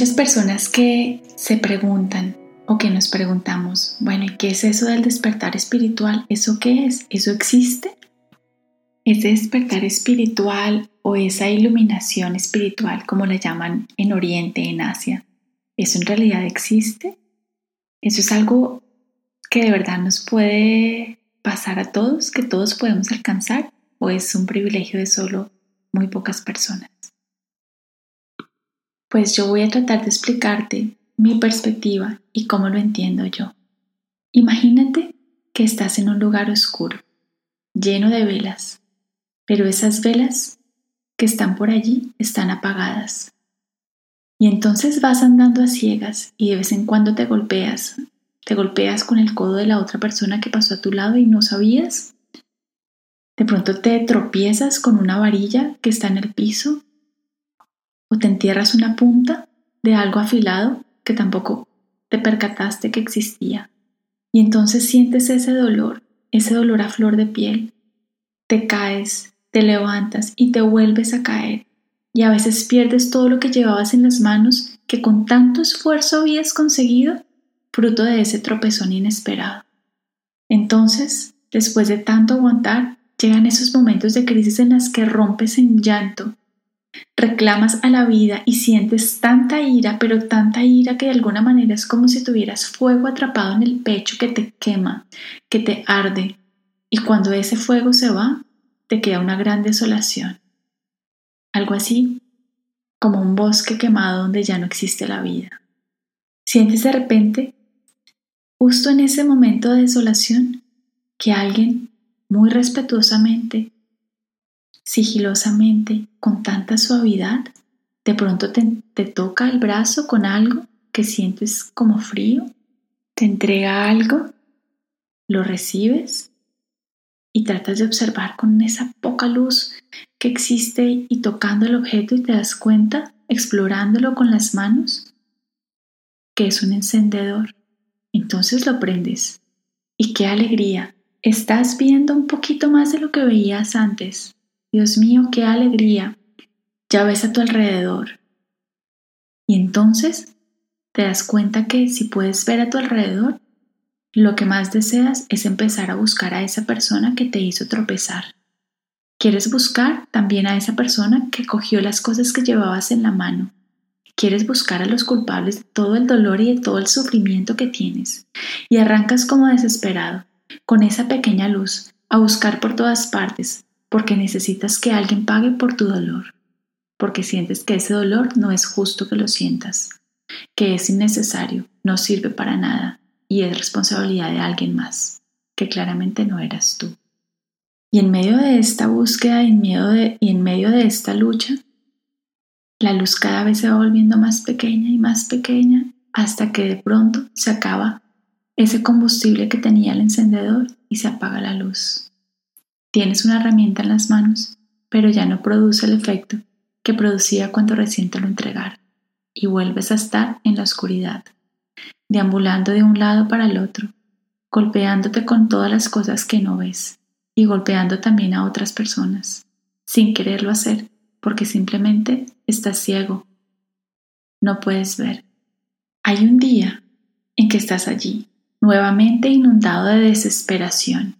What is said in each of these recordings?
muchas personas que se preguntan o que nos preguntamos, bueno, ¿y qué es eso del despertar espiritual? ¿Eso qué es? ¿Eso existe? Ese despertar espiritual o esa iluminación espiritual, como la llaman en Oriente, en Asia, ¿eso en realidad existe? ¿Eso es algo que de verdad nos puede pasar a todos, que todos podemos alcanzar? ¿O es un privilegio de solo muy pocas personas? Pues yo voy a tratar de explicarte mi perspectiva y cómo lo entiendo yo. Imagínate que estás en un lugar oscuro, lleno de velas, pero esas velas que están por allí están apagadas. Y entonces vas andando a ciegas y de vez en cuando te golpeas, te golpeas con el codo de la otra persona que pasó a tu lado y no sabías. De pronto te tropiezas con una varilla que está en el piso o te entierras una punta de algo afilado que tampoco te percataste que existía. Y entonces sientes ese dolor, ese dolor a flor de piel. Te caes, te levantas y te vuelves a caer. Y a veces pierdes todo lo que llevabas en las manos que con tanto esfuerzo habías conseguido, fruto de ese tropezón inesperado. Entonces, después de tanto aguantar, llegan esos momentos de crisis en las que rompes en llanto, Reclamas a la vida y sientes tanta ira, pero tanta ira que de alguna manera es como si tuvieras fuego atrapado en el pecho que te quema, que te arde, y cuando ese fuego se va, te queda una gran desolación. Algo así como un bosque quemado donde ya no existe la vida. Sientes de repente, justo en ese momento de desolación, que alguien muy respetuosamente sigilosamente, con tanta suavidad, de pronto te, toca el brazo con algo que sientes como frío, te entrega algo, lo recibes y tratas de observar con esa poca luz que existe y tocando el objeto y te das cuenta, explorándolo con las manos, que es un encendedor. Entonces lo prendes. Y qué alegría. Estás viendo un poquito más de lo que veías antes. Dios mío, qué alegría. Ya ves a tu alrededor. Y entonces te das cuenta que si puedes ver a tu alrededor, lo que más deseas es empezar a buscar a esa persona que te hizo tropezar. Quieres buscar también a esa persona que cogió las cosas que llevabas en la mano. Quieres buscar a los culpables de todo el dolor y de todo el sufrimiento que tienes. Y arrancas como desesperado, con esa pequeña luz, a buscar por todas partes, porque necesitas que alguien pague por tu dolor, porque sientes que ese dolor no es justo que lo sientas, que es innecesario, no sirve para nada y es responsabilidad de alguien más, que claramente no eras tú. Y en medio de esta búsqueda y en, y en medio de esta lucha, la luz cada vez se va volviendo más pequeña y más pequeña hasta que de pronto se acaba ese combustible que tenía el encendedor y se apaga la luz. Tienes una herramienta en las manos, pero ya no produce el efecto que producía cuando recién te lo entregara, y vuelves a estar en la oscuridad, deambulando de un lado para el otro, golpeándote con todas las cosas que no ves, y golpeando también a otras personas, sin quererlo hacer, porque simplemente estás ciego. No puedes ver. Hay un día en que estás allí, nuevamente inundado de desesperación,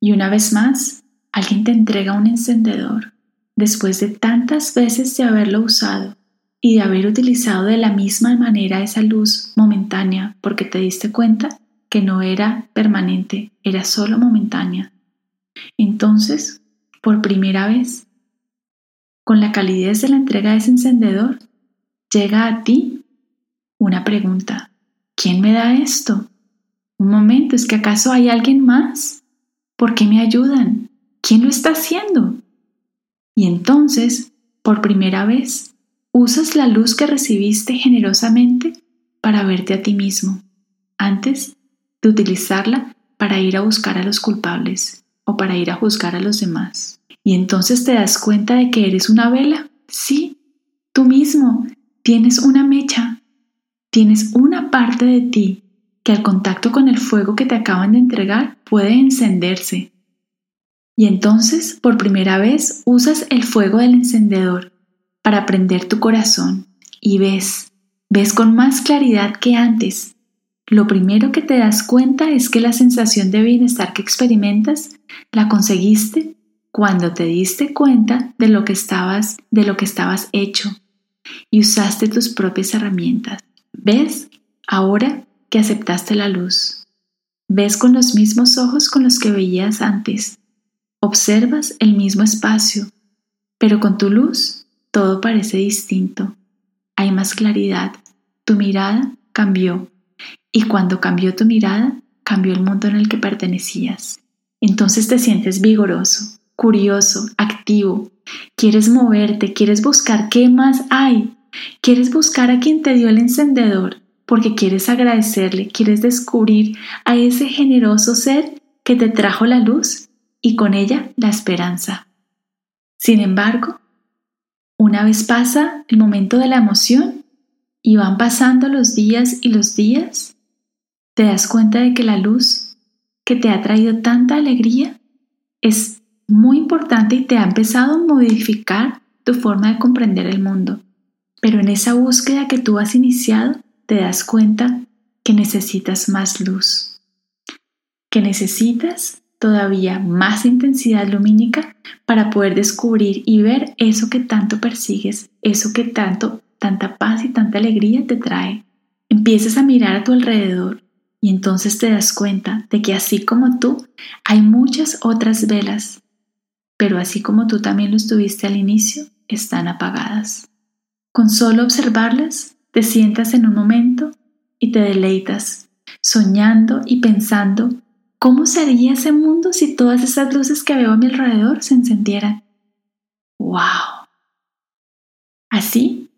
y una vez más alguien te entrega un encendedor después de tantas veces de haberlo usado y de haber utilizado de la misma manera esa luz momentánea porque te diste cuenta que no era permanente, era solo momentánea. Entonces, por primera vez, con la calidez de la entrega de ese encendedor, llega a ti una pregunta. ¿Quién me da esto? Un momento, ¿es que acaso hay alguien más? ¿Por qué me ayudan? ¿Quién lo está haciendo? Y entonces, por primera vez, usas la luz que recibiste generosamente para verte a ti mismo, antes de utilizarla para ir a buscar a los culpables o para ir a juzgar a los demás. Y entonces te das cuenta de que eres una vela. Sí, tú mismo tienes una mecha, tienes una parte de ti que al contacto con el fuego que te acaban de entregar puede encenderse y entonces, por primera vez, usas el fuego del encendedor para prender tu corazón y ves, ves con más claridad que antes. Lo primero que te das cuenta es que la sensación de bienestar que experimentas la conseguiste cuando te diste cuenta de lo que estabas, de lo que estabas hecho y usaste tus propias herramientas. ¿Ves? Ahora que aceptaste la luz. Ves con los mismos ojos con los que veías antes. Observas el mismo espacio, pero con tu luz todo parece distinto. Hay más claridad. Tu mirada cambió. Y cuando cambió tu mirada, cambió el mundo en el que pertenecías. Entonces te sientes vigoroso, curioso, activo. Quieres moverte, quieres buscar qué más hay. Quieres buscar a quien te dio el encendedor porque quieres agradecerle, quieres descubrir a ese generoso ser que te trajo la luz y con ella la esperanza. Sin embargo, una vez pasa el momento de la emoción y van pasando los días y los días, te das cuenta de que la luz que te ha traído tanta alegría es muy importante y te ha empezado a modificar tu forma de comprender el mundo. Pero en esa búsqueda que tú has iniciado, te das cuenta que necesitas más luz, que necesitas todavía más intensidad lumínica para poder descubrir y ver eso que tanto persigues, eso que tanto, tanta paz y tanta alegría te trae. Empiezas a mirar a tu alrededor y entonces te das cuenta de que así como tú, hay muchas otras velas, pero así como tú también lo estuviste al inicio, están apagadas. Con solo observarlas, te sientas en un momento y te deleitas, soñando y pensando cómo sería ese mundo si todas esas luces que veo a mi alrededor se encendieran. ¡Wow! Así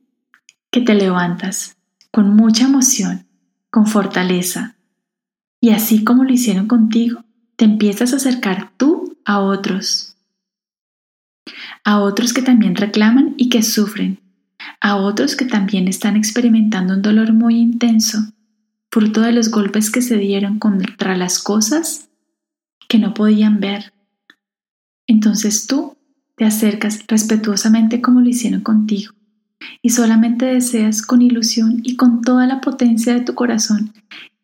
que te levantas con mucha emoción, con fortaleza, y así como lo hicieron contigo, te empiezas a acercar tú a otros, a otros que también reclaman y que sufren, a otros que también están experimentando un dolor muy intenso, fruto de los golpes que se dieron contra las cosas que no podían ver. Entonces tú te acercas respetuosamente como lo hicieron contigo y solamente deseas con ilusión y con toda la potencia de tu corazón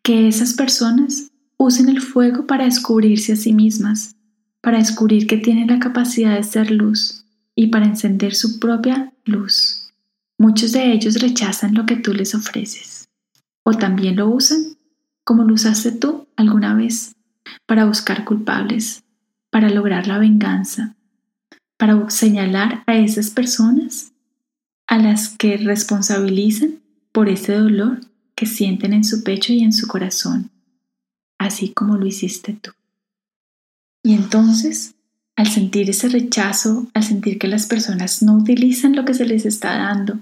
que esas personas usen el fuego para descubrirse a sí mismas, para descubrir que tienen la capacidad de ser luz y para encender su propia luz. Muchos de ellos rechazan lo que tú les ofreces o también lo usan como lo usaste tú alguna vez para buscar culpables, para lograr la venganza, para señalar a esas personas a las que responsabilizan por ese dolor que sienten en su pecho y en su corazón, así como lo hiciste tú. Y entonces, al sentir ese rechazo, al sentir que las personas no utilizan lo que se les está dando,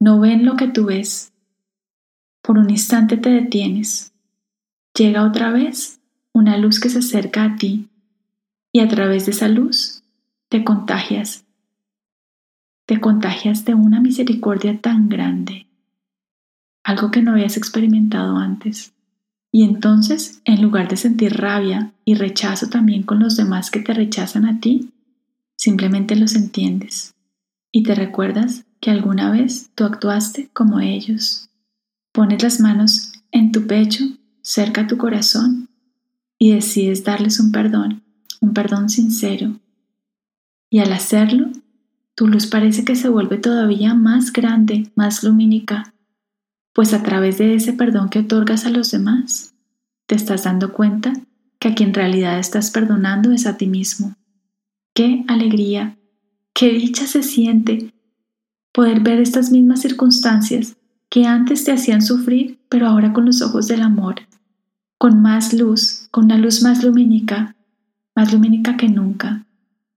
no ven lo que tú ves. Por un instante te detienes. Llega otra vez una luz que se acerca a ti y a través de esa luz te contagias. Te contagias de una misericordia tan grande, algo que no habías experimentado antes. Y entonces, en lugar de sentir rabia y rechazo también con los demás que te rechazan a ti, simplemente los entiendes y te recuerdas que alguna vez tú actuaste como ellos. Pones las manos en tu pecho, cerca a tu corazón, y decides darles un perdón, un perdón sincero. Y al hacerlo, tu luz parece que se vuelve todavía más grande, más lumínica, pues a través de ese perdón que otorgas a los demás, te estás dando cuenta que a quien en realidad estás perdonando es a ti mismo. ¡Qué alegría! ¡Qué dicha se siente poder ver estas mismas circunstancias que antes te hacían sufrir, pero ahora con los ojos del amor, con más luz, con una luz más lumínica, más lumínica que nunca.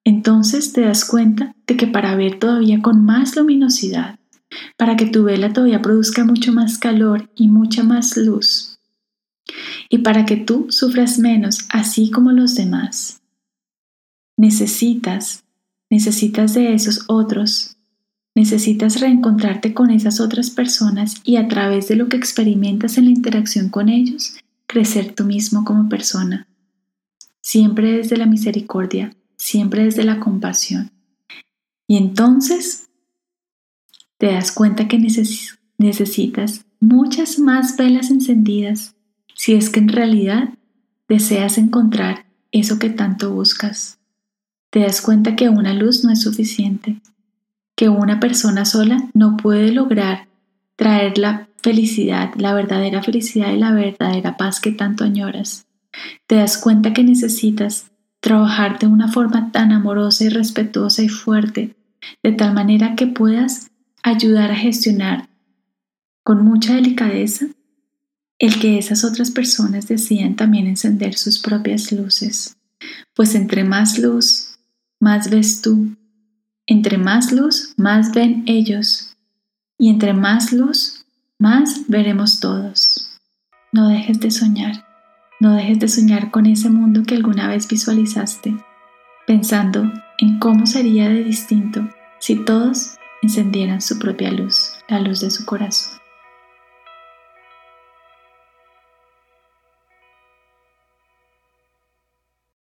Entonces te das cuenta de que para ver todavía con más luminosidad, para que tu vela todavía produzca mucho más calor y mucha más luz, y para que tú sufras menos así como los demás, necesitas, necesitas de esos otros Necesitas reencontrarte con esas otras personas y a través de lo que experimentas en la interacción con ellos, crecer tú mismo como persona. Siempre desde la misericordia, siempre desde la compasión. Y entonces te das cuenta que necesitas muchas más velas encendidas si es que en realidad deseas encontrar eso que tanto buscas. Te das cuenta que una luz no es suficiente, que una persona sola no puede lograr traer la felicidad, la verdadera felicidad y la verdadera paz que tanto añoras. Te das cuenta que necesitas trabajar de una forma tan amorosa y respetuosa y fuerte, de tal manera que puedas ayudar a gestionar con mucha delicadeza el que esas otras personas decidan también encender sus propias luces. Pues entre más luz, más ves tú. Entre más luz, más ven ellos. Y entre más luz, más veremos todos. No dejes de soñar. No dejes de soñar con ese mundo que alguna vez visualizaste, pensando en cómo sería de distinto si todos encendieran su propia luz, la luz de su corazón.